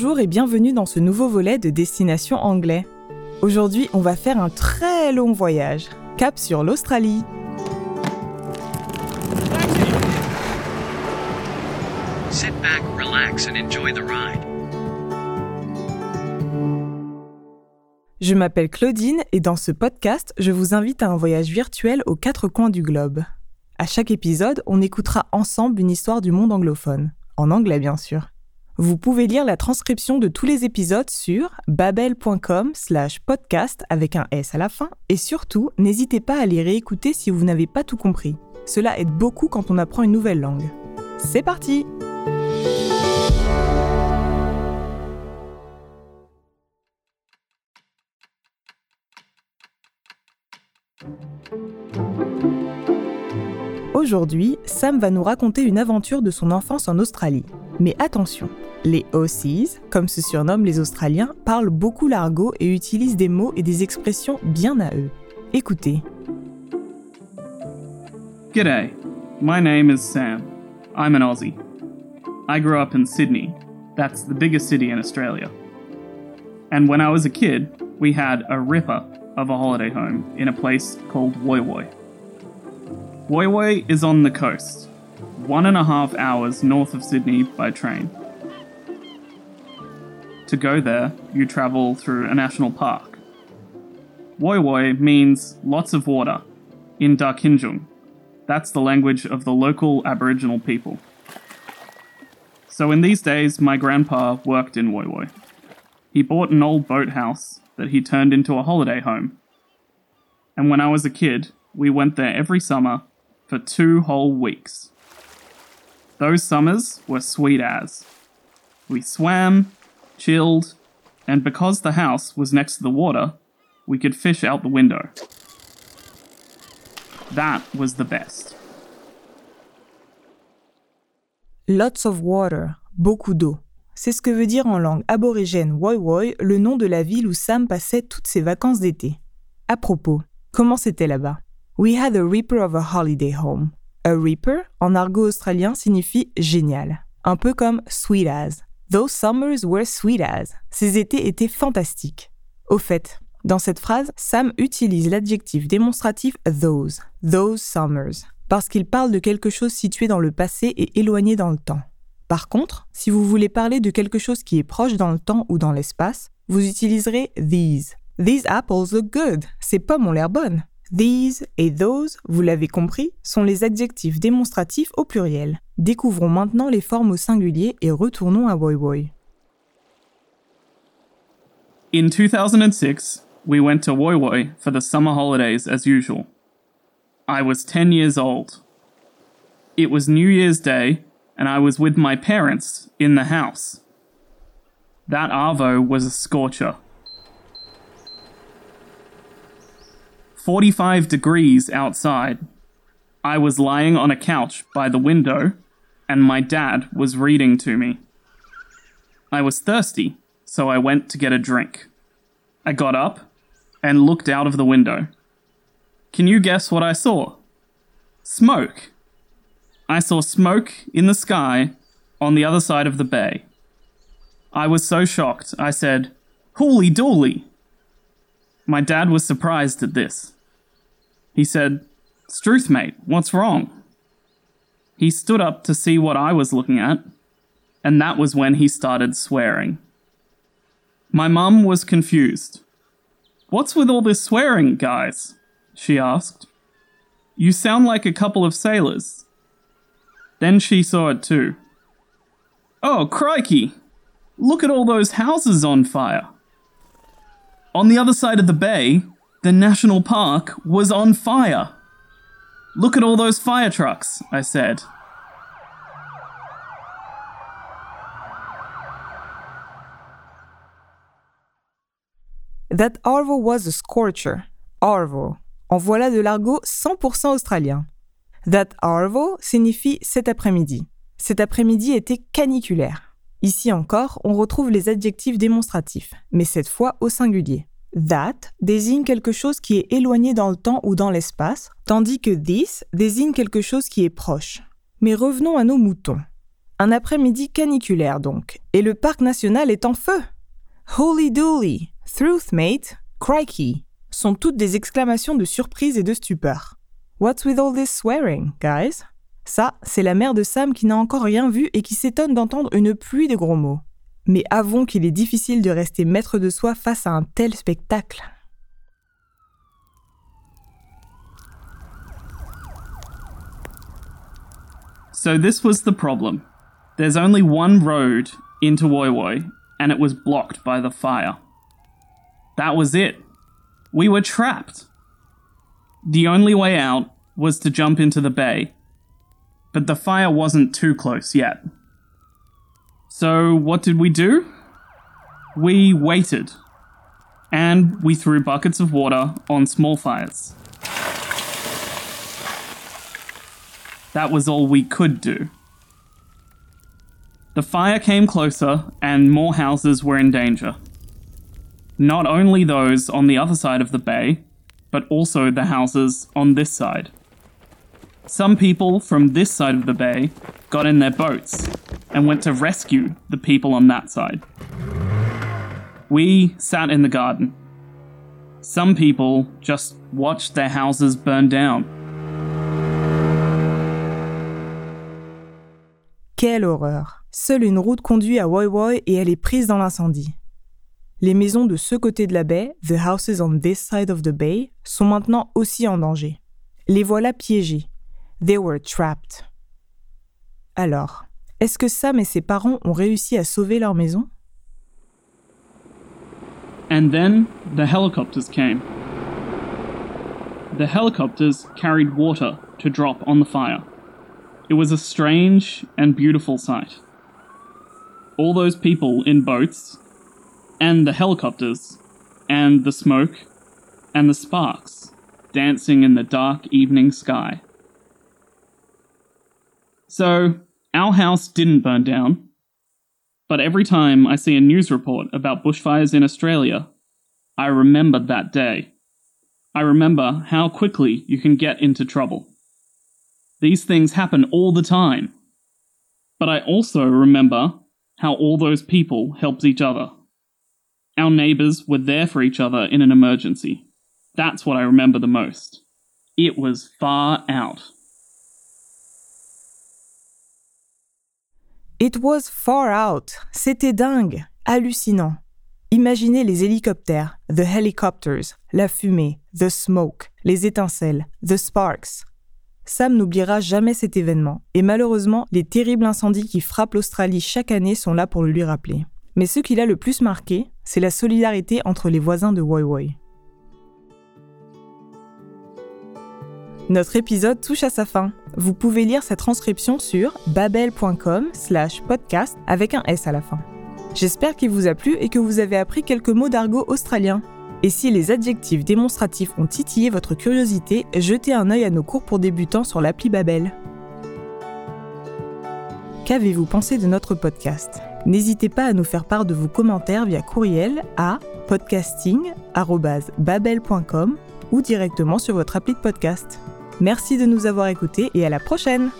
Bonjour et bienvenue dans ce nouveau volet de Destination Anglais. Aujourd'hui, on va faire un très long voyage, cap sur l'Australie. Sit back, relax, and enjoy the ride. Je m'appelle Claudine et dans ce podcast, je vous invite à un voyage virtuel aux quatre coins du globe. À chaque épisode, on écoutera ensemble une histoire du monde anglophone, en anglais bien sûr. Vous pouvez lire la transcription de tous les épisodes sur babel.com slash podcast avec un S à la fin et surtout, n'hésitez pas à les réécouter si vous n'avez pas tout compris. Cela aide beaucoup quand on apprend une nouvelle langue. C'est parti Aujourd'hui, Sam va nous raconter une aventure de son enfance en Australie. Mais attention, les Aussies, comme se surnomment les Australiens, parlent beaucoup l'argot et utilisent des mots et des expressions bien à eux. Écoutez. G'day, my name is Sam. I'm an Aussie. I grew up in Sydney. That's the biggest city in Australia. And when I was a kid, we had a ripper of a holiday home in a place called Woy Woy. Woy Woy is on the coast, one and a half hours north of Sydney by train. To go there, you travel through a national park. Woy Woy means lots of water in Darkinjung. That's the language of the local Aboriginal people. So in these days, my grandpa worked in Woy Woy. He bought an old boathouse that he turned into a holiday home. And when I was a kid, we went there every summer for two whole weeks. Those summers were sweet as. We swam, chilled, and because the house was next to the water, we could fish out the window. That was the best. Lots of water, beaucoup d'eau. C'est ce que veut dire en langue aborigène Woi Woi le nom de la ville où Sam passait toutes ses vacances d'été. À propos, comment c'était là-bas? We had a reaper of a holiday home. A reaper, en argot australien, signifie génial. Un peu comme sweet as. Those summers were sweet as. Ces étés étaient fantastiques. Au fait, dans cette phrase, Sam utilise l'adjectif démonstratif those, those summers, parce qu'il parle de quelque chose situé dans le passé et éloigné dans le temps. Par contre, si vous voulez parler de quelque chose qui est proche dans le temps ou dans l'espace, vous utiliserez these. These apples look good. Ces pommes ont l'air bonnes. These et those, vous l'avez compris, sont les adjectifs démonstratifs au pluriel. Découvrons maintenant les formes au singulier et retournons à Woy Woy. In 2006, we went to Woy Woy for the summer holidays as usual. I was 10 years old. It was New Year's Day, and I was with my parents in the house. That Arvo was a scorcher. 45 degrees outside. I was lying on a couch by the window, and my dad was reading to me. I was thirsty, so I went to get a drink. I got up and looked out of the window. Can you guess what I saw? Smoke. I saw smoke in the sky on the other side of the bay. I was so shocked, I said, Holy dooly! My dad was surprised at this. He said, Struth, mate, what's wrong? He stood up to see what I was looking at, and that was when he started swearing. My mum was confused. What's with all this swearing, guys? she asked. You sound like a couple of sailors. Then she saw it too. Oh, crikey! Look at all those houses on fire. On the other side of the bay, the national park was on fire. Look at all those fire trucks, I said. That Arvo was a scorcher. Arvo. En voilà de l'argot 100% australien. That Arvo signifie cet après-midi. Cet après-midi était caniculaire. Ici encore, on retrouve les adjectifs démonstratifs, mais cette fois au singulier. That désigne quelque chose qui est éloigné dans le temps ou dans l'espace, tandis que this désigne quelque chose qui est proche. Mais revenons à nos moutons. Un après-midi caniculaire donc, et le parc national est en feu. Holy dooly, truth mate, crikey sont toutes des exclamations de surprise et de stupeur. What's with all this swearing, guys? Ça, c'est la mère de Sam qui n'a encore rien vu et qui s'étonne d'entendre une pluie de gros mots. Mais avons qu'il est difficile de rester maître de soi face à un tel spectacle. So this was the problem. There's only one road into Woi Woi, and it was blocked by the fire. That was it. We were trapped. The only way out was to jump into the bay, but the fire wasn't too close yet. So, what did we do? We waited, and we threw buckets of water on small fires. That was all we could do. The fire came closer, and more houses were in danger. Not only those on the other side of the bay, but also the houses on this side. Some people from this side of the bay got in their boats and went to rescue the people on that side. We sat in the garden. Some people just watched their houses burn down. Quelle horreur Seule une route conduit à Woi Woi et elle est prise dans l'incendie. Les maisons de ce côté de la baie, the houses on this side of the bay, sont maintenant aussi en danger. Les voilà piégés. They were trapped. Alors, est-ce que Sam et ses parents ont réussi à sauver leur maison And then the helicopters came. The helicopters carried water to drop on the fire. It was a strange and beautiful sight. All those people in boats, and the helicopters, and the smoke, and the sparks dancing in the dark evening sky. So, our house didn't burn down, but every time I see a news report about bushfires in Australia, I remember that day. I remember how quickly you can get into trouble. These things happen all the time. But I also remember how all those people helped each other. Our neighbours were there for each other in an emergency. That's what I remember the most. It was far out. It was far out. C'était dingue, hallucinant. Imaginez les hélicoptères, the helicopters, la fumée, the smoke, les étincelles, the sparks. Sam n'oubliera jamais cet événement, et malheureusement, les terribles incendies qui frappent l'Australie chaque année sont là pour le lui rappeler. Mais ce qui l'a le plus marqué, c'est la solidarité entre les voisins de Woi. Notre épisode touche à sa fin. Vous pouvez lire sa transcription sur babel.com slash podcast avec un S à la fin. J'espère qu'il vous a plu et que vous avez appris quelques mots d'argot australien. Et si les adjectifs démonstratifs ont titillé votre curiosité, jetez un œil à nos cours pour débutants sur l'appli Babel. Qu'avez-vous pensé de notre podcast? N'hésitez pas à nous faire part de vos commentaires via courriel à podcasting.babel.com ou directement sur votre appli de podcast. Merci de nous avoir écoutés et à la prochaine